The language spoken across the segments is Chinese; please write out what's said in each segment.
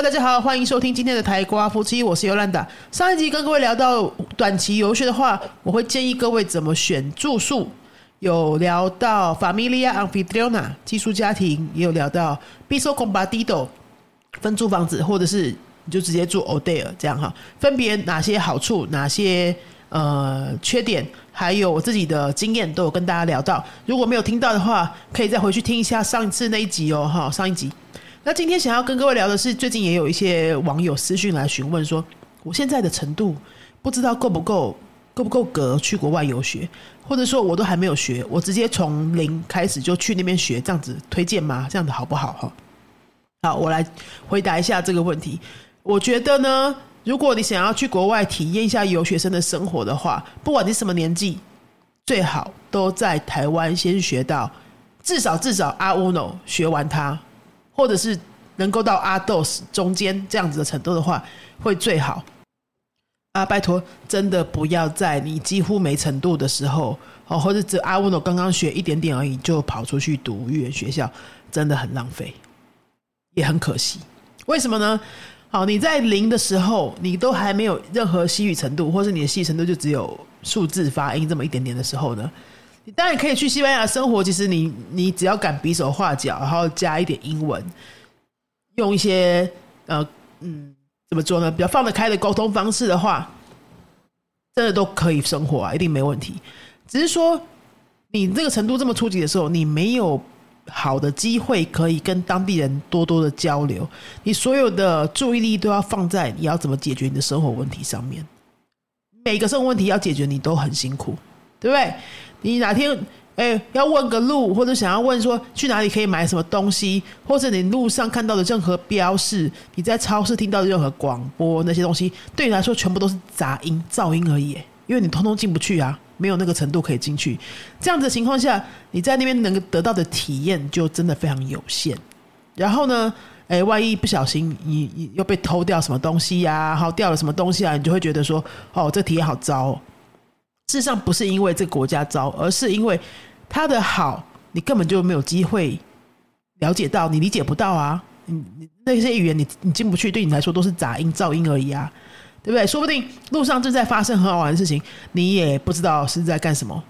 大家好，欢迎收听今天的台瓜夫妻，我是尤兰达。上一集跟各位聊到短期游学的话，我会建议各位怎么选住宿，有聊到 Familia Anfitriona 寄宿家庭，也有聊到 Biso Compartido 分租房子，或者是你就直接住 Hotel 这样哈，分别哪些好处，哪些呃缺点，还有我自己的经验都有跟大家聊到。如果没有听到的话，可以再回去听一下上一次那一集哦，哈，上一集。那今天想要跟各位聊的是，最近也有一些网友私讯来询问说，我现在的程度不知道够不够，够不够格去国外游学，或者说我都还没有学，我直接从零开始就去那边学，这样子推荐吗？这样子好不好？哈，好，我来回答一下这个问题。我觉得呢，如果你想要去国外体验一下游学生的生活的话，不管你什么年纪，最好都在台湾先学到，至少至少阿乌诺学完它。或者是能够到阿斗中间这样子的程度的话，会最好。啊，拜托，真的不要在你几乎没程度的时候，哦，或者只阿乌诺刚刚学一点点而已，就跑出去读语言学校，真的很浪费，也很可惜。为什么呢？好，你在零的时候，你都还没有任何西语程度，或是你的西语程度就只有数字发音这么一点点的时候呢？当然可以去西班牙生活。其实你你只要敢比手画脚，然后加一点英文，用一些呃嗯怎么做呢？比较放得开的沟通方式的话，真的都可以生活啊，一定没问题。只是说你这个程度这么初级的时候，你没有好的机会可以跟当地人多多的交流，你所有的注意力都要放在你要怎么解决你的生活问题上面。每个生活问题要解决，你都很辛苦，对不对？你哪天哎要问个路，或者想要问说去哪里可以买什么东西，或者你路上看到的任何标示，你在超市听到的任何广播那些东西，对你来说全部都是杂音、噪音而已，因为你通通进不去啊，没有那个程度可以进去。这样子的情况下，你在那边能够得到的体验就真的非常有限。然后呢，哎，万一不小心你你又被偷掉什么东西呀，好掉了什么东西啊，你就会觉得说，哦，这体验好糟。事实上不是因为这个国家糟，而是因为它的好，你根本就没有机会了解到，你理解不到啊！你那些语言，你你进不去，对你来说都是杂音、噪音而已啊，对不对？说不定路上正在发生很好玩的事情，你也不知道是在干什么。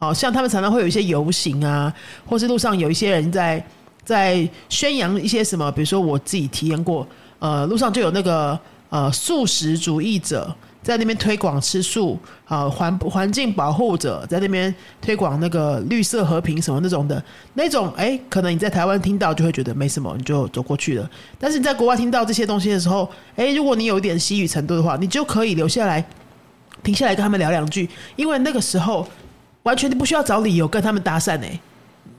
好像他们常常会有一些游行啊，或是路上有一些人在在宣扬一些什么，比如说我自己体验过，呃，路上就有那个呃素食主义者。在那边推广吃素，啊，环环境保护者在那边推广那个绿色和平什么那种的，那种哎，可能你在台湾听到就会觉得没什么，你就走过去了。但是你在国外听到这些东西的时候，哎，如果你有一点西语程度的话，你就可以留下来，停下来跟他们聊两句，因为那个时候完全不需要找理由跟他们搭讪哎。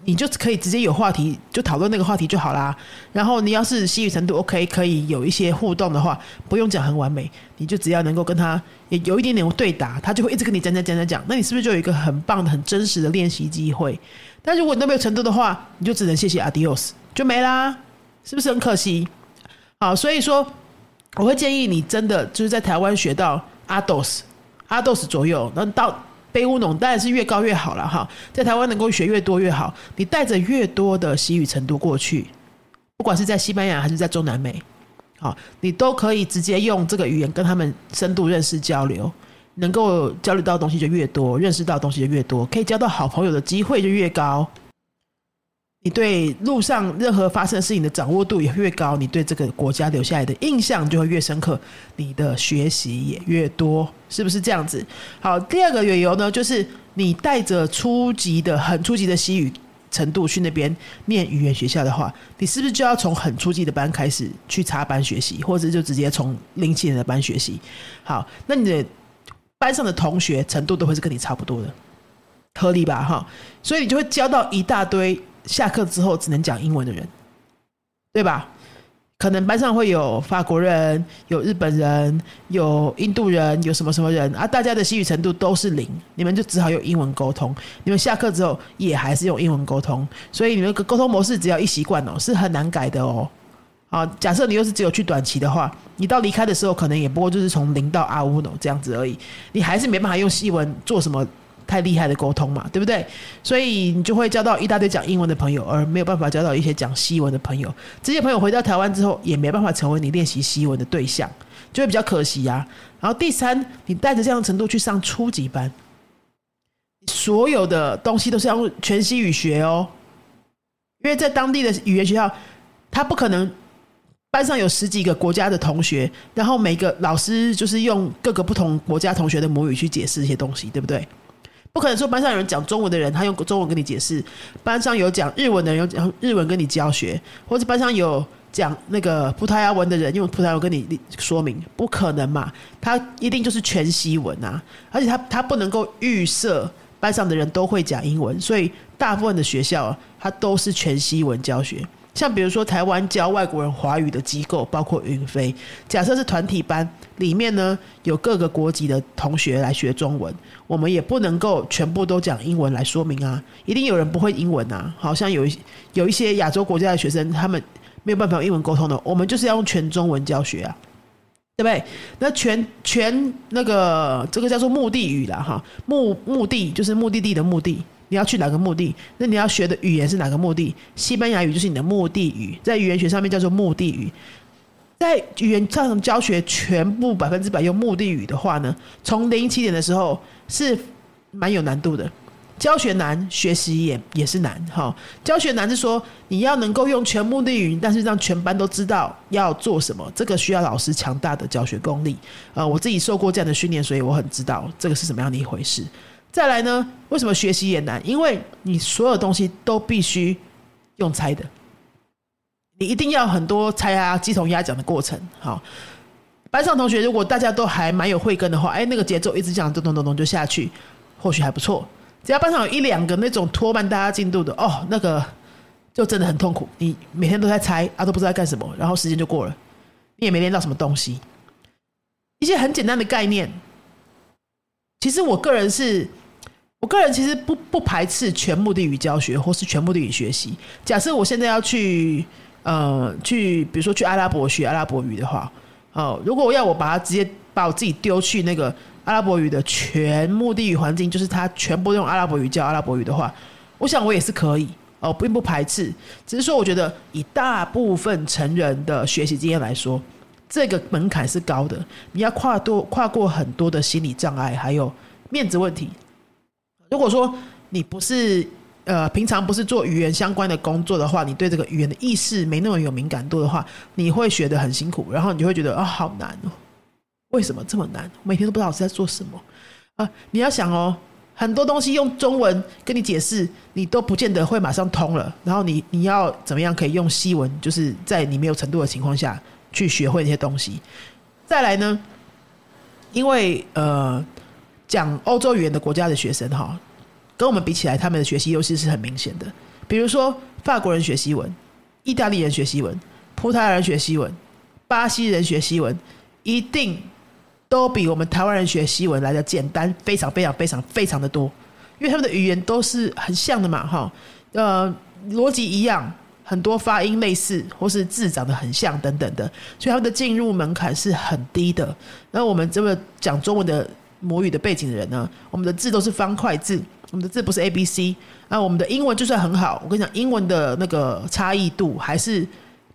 你就可以直接有话题，就讨论那个话题就好啦。然后你要是西语程度 OK，可以有一些互动的话，不用讲很完美，你就只要能够跟他也有一点点对答，他就会一直跟你讲讲讲讲讲。那你是不是就有一个很棒的、很真实的练习机会？但如果你都没有程度的话，你就只能谢谢 Adios 就没啦，是不是很可惜？好，所以说我会建议你真的就是在台湾学到 Ados Ados 左右，那到。背乌农当然是越高越好了哈，在台湾能够学越多越好。你带着越多的习语程度过去，不管是在西班牙还是在中南美，好，你都可以直接用这个语言跟他们深度认识交流，能够交流到东西就越多，认识到东西就越多，可以交到好朋友的机会就越高。你对路上任何发生的事情的掌握度也越高，你对这个国家留下来的印象就会越深刻，你的学习也越多，是不是这样子？好，第二个理由呢，就是你带着初级的、很初级的西语程度去那边念语言学校的话，你是不是就要从很初级的班开始去插班学习，或者就直接从零七年的班学习？好，那你的班上的同学程度都会是跟你差不多的，合理吧？哈，所以你就会交到一大堆。下课之后只能讲英文的人，对吧？可能班上会有法国人、有日本人、有印度人、有什么什么人啊？大家的西语程度都是零，你们就只好用英文沟通。你们下课之后也还是用英文沟通，所以你们沟通模式只要一习惯哦，是很难改的哦。好，假设你又是只有去短期的话，你到离开的时候可能也不过就是从零到阿乌诺这样子而已，你还是没办法用西文做什么太厉害的沟通嘛，对不对？所以你就会交到一大堆讲英文的朋友，而没有办法交到一些讲西文的朋友。这些朋友回到台湾之后，也没办法成为你练习西文的对象，就会比较可惜呀。然后第三，你带着这样的程度去上初级班，所有的东西都是要用全西语学哦，因为在当地的语言学校，他不可能。班上有十几个国家的同学，然后每个老师就是用各个不同国家同学的母语去解释一些东西，对不对？不可能说班上有人讲中文的人，他用中文跟你解释；班上有讲日文的人，用讲日文跟你教学，或者班上有讲那个葡萄牙文的人，用葡萄牙文跟你说明，不可能嘛？他一定就是全西文啊！而且他他不能够预设班上的人都会讲英文，所以大部分的学校他都是全西文教学。像比如说台湾教外国人华语的机构，包括云飞。假设是团体班，里面呢有各个国籍的同学来学中文，我们也不能够全部都讲英文来说明啊，一定有人不会英文啊。好像有一有一些亚洲国家的学生，他们没有办法用英文沟通的，我们就是要用全中文教学啊，对不对？那全全那个这个叫做目的语啦，哈，目目的就是目的地的目的。你要去哪个目的？那你要学的语言是哪个目的？西班牙语就是你的目的语，在语言学上面叫做目的语。在语言上教学全部百分之百用目的语的话呢，从零起点的时候是蛮有难度的。教学难，学习也也是难。哈，教学难是说你要能够用全目的语，但是让全班都知道要做什么，这个需要老师强大的教学功力。呃，我自己受过这样的训练，所以我很知道这个是什么样的一回事。再来呢？为什么学习也难？因为你所有东西都必须用猜的，你一定要很多猜啊、鸡同鸭讲的过程。好，班上同学如果大家都还蛮有慧根的话，哎，那个节奏一直这样咚咚咚咚就下去，或许还不错。只要班上有一两个那种拖慢大家进度的，哦，那个就真的很痛苦。你每天都在猜啊，都不知道干什么，然后时间就过了，你也没练到什么东西。一些很简单的概念，其实我个人是。我个人其实不不排斥全目的语教学或是全目的语学习。假设我现在要去呃去，比如说去阿拉伯学阿拉伯语的话，哦，如果我要我把它直接把我自己丢去那个阿拉伯语的全目的语环境，就是他全部用阿拉伯语教阿拉伯语的话，我想我也是可以哦，并不排斥。只是说，我觉得以大部分成人的学习经验来说，这个门槛是高的，你要跨多跨过很多的心理障碍，还有面子问题。如果说你不是呃平常不是做语言相关的工作的话，你对这个语言的意识没那么有敏感度的话，你会学得很辛苦，然后你就会觉得啊好难哦，为什么这么难？每天都不知道我是在做什么啊！你要想哦，很多东西用中文跟你解释，你都不见得会马上通了。然后你你要怎么样可以用西文，就是在你没有程度的情况下去学会那些东西。再来呢，因为呃。讲欧洲语言的国家的学生哈，跟我们比起来，他们的学习优势是很明显的。比如说，法国人学西文，意大利人学西文，葡萄牙人学西文，巴西人学西文，一定都比我们台湾人学西文来的简单，非常非常非常非常的多。因为他们的语言都是很像的嘛，哈，呃，逻辑一样，很多发音类似，或是字长得很像等等的，所以他们的进入门槛是很低的。那我们这么讲中文的。母语的背景的人呢，我们的字都是方块字，我们的字不是 A B C。那我们的英文就算很好，我跟你讲，英文的那个差异度还是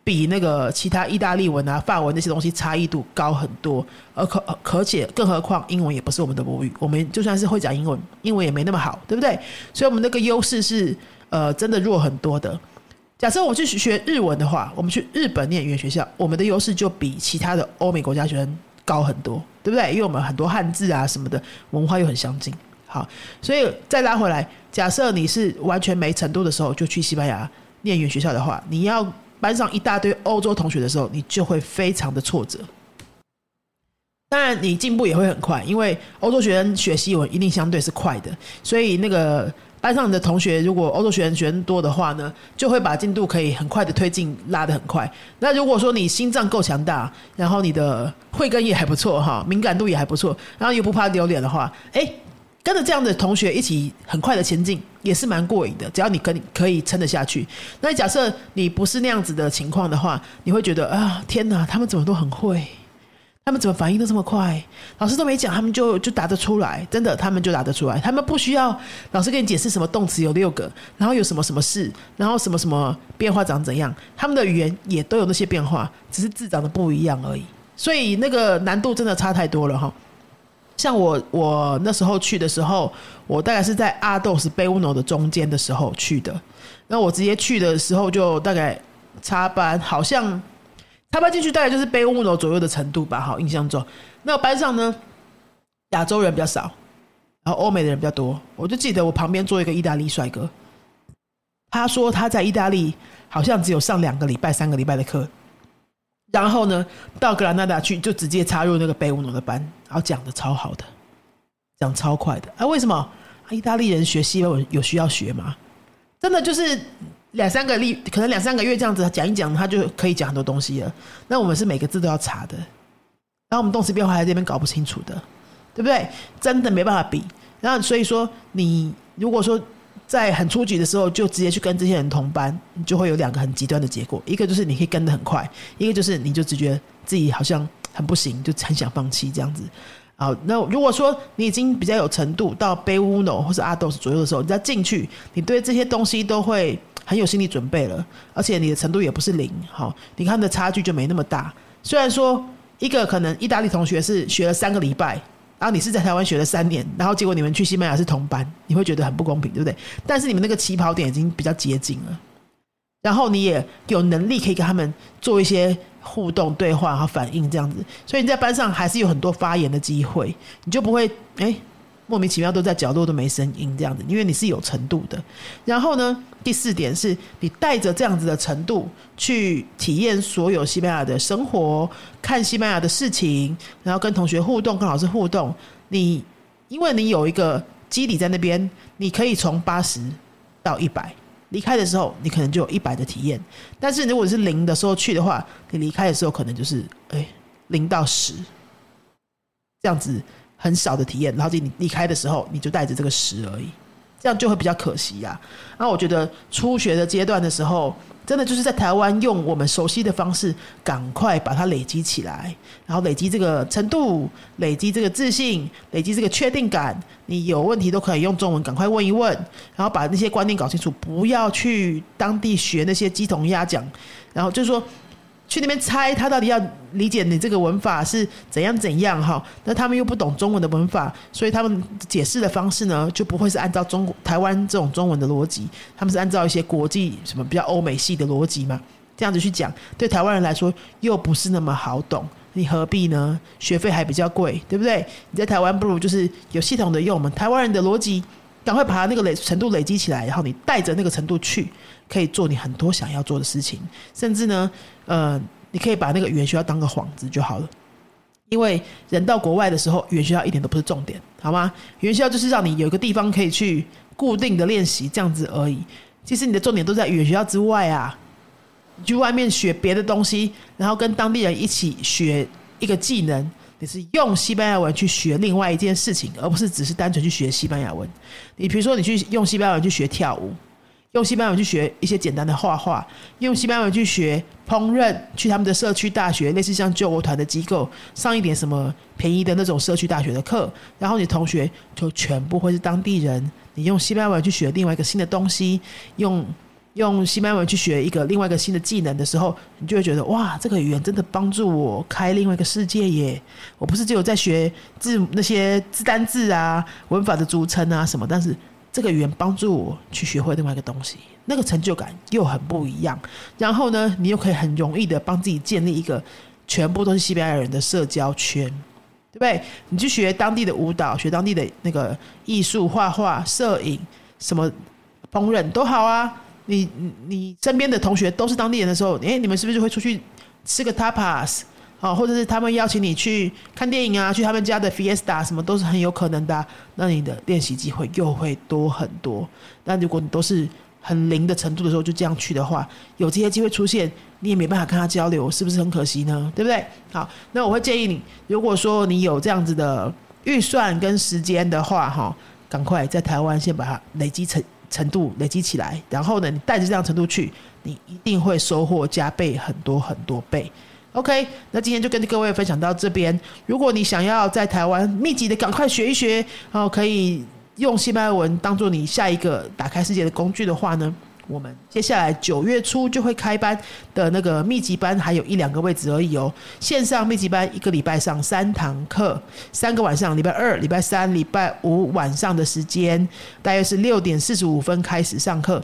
比那个其他意大利文啊、法文那些东西差异度高很多。而可可且，更何况英文也不是我们的母语，我们就算是会讲英文，英文也没那么好，对不对？所以，我们那个优势是呃真的弱很多的。假设我们去学日文的话，我们去日本念语言学校，我们的优势就比其他的欧美国家学生。高很多，对不对？因为我们很多汉字啊什么的，文化又很相近。好，所以再拉回来，假设你是完全没程度的时候就去西班牙念语言学校的话，你要班上一大堆欧洲同学的时候，你就会非常的挫折。当然，你进步也会很快，因为欧洲学生学西文一定相对是快的，所以那个。班上的同学，如果欧洲学生学生多的话呢，就会把进度可以很快的推进，拉得很快。那如果说你心脏够强大，然后你的慧根也还不错哈，敏感度也还不错，然后又不怕丢脸的话，哎，跟着这样的同学一起很快的前进，也是蛮过瘾的。只要你跟可以撑得下去。那假设你不是那样子的情况的话，你会觉得啊，天哪，他们怎么都很会。他们怎么反应都这么快？老师都没讲，他们就就答得出来，真的，他们就答得出来。他们不需要老师给你解释什么动词有六个，然后有什么什么事，然后什么什么变化长怎样，他们的语言也都有那些变化，只是字长得不一样而已。所以那个难度真的差太多了哈。像我我那时候去的时候，我大概是在阿豆是贝乌诺的中间的时候去的，那我直接去的时候就大概插班，好像。插班进去大概就是背乌楼左右的程度吧，好，印象中，那班上呢，亚洲人比较少，然后欧美的人比较多。我就记得我旁边坐一个意大利帅哥，他说他在意大利好像只有上两个礼拜、三个礼拜的课，然后呢，到格兰纳达去就直接插入那个背乌楼的班，然后讲的超好的，讲超快的。啊，为什么？啊意大利人学西文有需要学吗？真的就是。两三个例，可能两三个月这样子讲一讲，他就可以讲很多东西了。那我们是每个字都要查的，然后我们动词变化在这边搞不清楚的，对不对？真的没办法比。然后所以说，你如果说在很初级的时候就直接去跟这些人同班，你就会有两个很极端的结果：一个就是你可以跟得很快，一个就是你就只觉自己好像很不行，就很想放弃这样子。好，那如果说你已经比较有程度到贝乌诺或是阿斗斯左右的时候，你再进去，你对这些东西都会。很有心理准备了，而且你的程度也不是零，好，你看的差距就没那么大。虽然说一个可能意大利同学是学了三个礼拜，然后你是在台湾学了三年，然后结果你们去西班牙是同班，你会觉得很不公平，对不对？但是你们那个起跑点已经比较接近了，然后你也有能力可以跟他们做一些互动对话和反应这样子，所以你在班上还是有很多发言的机会，你就不会哎。莫名其妙都在角落都没声音这样子，因为你是有程度的。然后呢，第四点是你带着这样子的程度去体验所有西班牙的生活，看西班牙的事情，然后跟同学互动，跟老师互动。你因为你有一个基底在那边，你可以从八十到一百，离开的时候你可能就有一百的体验。但是如果是零的时候去的话，你离开的时候可能就是哎零到十这样子。很少的体验，然后你离开的时候，你就带着这个十而已，这样就会比较可惜呀。那我觉得初学的阶段的时候，真的就是在台湾用我们熟悉的方式，赶快把它累积起来，然后累积这个程度，累积这个自信，累积这个确定感。你有问题都可以用中文赶快问一问，然后把那些观念搞清楚，不要去当地学那些鸡同鸭讲，然后就是说。去那边猜他到底要理解你这个文法是怎样怎样哈？那他们又不懂中文的文法，所以他们解释的方式呢就不会是按照中台湾这种中文的逻辑，他们是按照一些国际什么比较欧美系的逻辑嘛，这样子去讲，对台湾人来说又不是那么好懂，你何必呢？学费还比较贵，对不对？你在台湾不如就是有系统的用我们台湾人的逻辑，赶快把它那个累程度累积起来，然后你带着那个程度去。可以做你很多想要做的事情，甚至呢，呃，你可以把那个语言学校当个幌子就好了。因为人到国外的时候，语言学校一点都不是重点，好吗？语言学校就是让你有一个地方可以去固定的练习，这样子而已。其实你的重点都在语言学校之外啊，你去外面学别的东西，然后跟当地人一起学一个技能，你是用西班牙文去学另外一件事情，而不是只是单纯去学西班牙文。你比如说，你去用西班牙文去学跳舞。用西班牙文去学一些简单的画画，用西班牙文去学烹饪，去他们的社区大学，类似像救国团的机构上一点什么便宜的那种社区大学的课，然后你同学就全部会是当地人。你用西班牙文去学另外一个新的东西，用用西班牙文去学一个另外一个新的技能的时候，你就会觉得哇，这个语言真的帮助我开另外一个世界耶！我不是只有在学字那些字单字啊、文法的组成啊什么，但是。这个语言帮助我去学会另外一个东西，那个成就感又很不一样。然后呢，你又可以很容易的帮自己建立一个全部都是西班牙人的社交圈，对不对？你去学当地的舞蹈，学当地的那个艺术、画画、摄影，什么烹饪都好啊。你你身边的同学都是当地人的时候，诶，你们是不是就会出去吃个 tapas？好，或者是他们邀请你去看电影啊，去他们家的 Fiesta 什么都是很有可能的。那你的练习机会又会多很多。那如果你都是很零的程度的时候，就这样去的话，有这些机会出现，你也没办法跟他交流，是不是很可惜呢？对不对？好，那我会建议你，如果说你有这样子的预算跟时间的话，哈，赶快在台湾先把它累积成程度累积起来，然后呢，你带着这样程度去，你一定会收获加倍很多很多倍。OK，那今天就跟各位分享到这边。如果你想要在台湾密集的赶快学一学，然后可以用西班牙文当做你下一个打开世界的工具的话呢？我们接下来九月初就会开班的那个密集班，还有一两个位置而已哦。线上密集班一个礼拜上三堂课，三个晚上，礼拜二、礼拜三、礼拜五晚上的时间，大约是六点四十五分开始上课。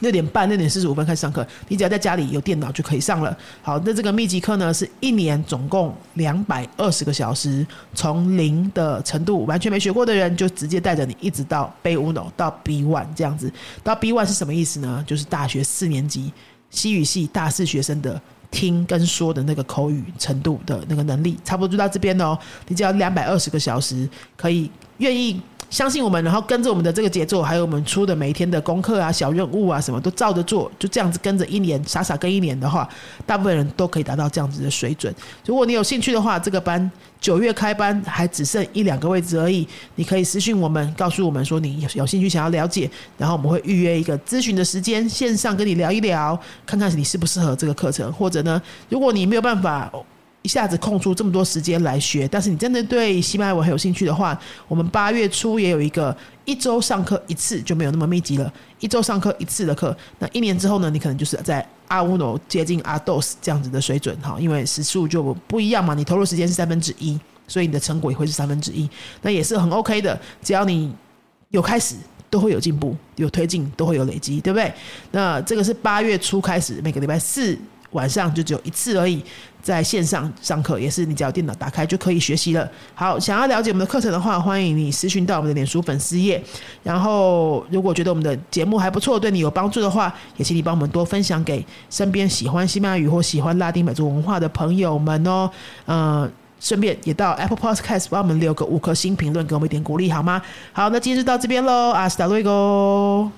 六点半、六点四十五分开始上课，你只要在家里有电脑就可以上了。好，那这个密集课呢，是一年总共两百二十个小时，从零的程度完全没学过的人，就直接带着你一直到 B Uno 到 B One 这样子。到 B One 是什么意思呢？就是大学四年级西语系大四学生的听跟说的那个口语程度的那个能力，差不多就到这边哦。你只要两百二十个小时，可以愿意。相信我们，然后跟着我们的这个节奏，还有我们出的每一天的功课啊、小任务啊，什么都照着做，就这样子跟着一年，傻傻跟一年的话，大部分人都可以达到这样子的水准。如果你有兴趣的话，这个班九月开班，还只剩一两个位置而已，你可以私信我们，告诉我们说你有有兴趣想要了解，然后我们会预约一个咨询的时间，线上跟你聊一聊，看看你适不适合这个课程，或者呢，如果你没有办法。一下子空出这么多时间来学，但是你真的对西班牙文很有兴趣的话，我们八月初也有一个一周上课一次就没有那么密集了，一周上课一次的课，那一年之后呢，你可能就是在阿乌诺接近阿多斯这样子的水准哈，因为时数就不一样嘛，你投入时间是三分之一，所以你的成果也会是三分之一，那也是很 OK 的，只要你有开始，都会有进步，有推进，都会有累积，对不对？那这个是八月初开始，每个礼拜四。晚上就只有一次而已，在线上上课也是你只要电脑打开就可以学习了。好，想要了解我们的课程的话，欢迎你私讯到我们的脸书粉丝页。然后，如果觉得我们的节目还不错，对你有帮助的话，也请你帮我们多分享给身边喜欢西班牙语或喜欢拉丁美洲文化的朋友们哦。嗯，顺便也到 Apple Podcast 帮我们留个五颗星评论，给我们一点鼓励好吗？好，那今天就到这边喽，阿斯达瑞哥。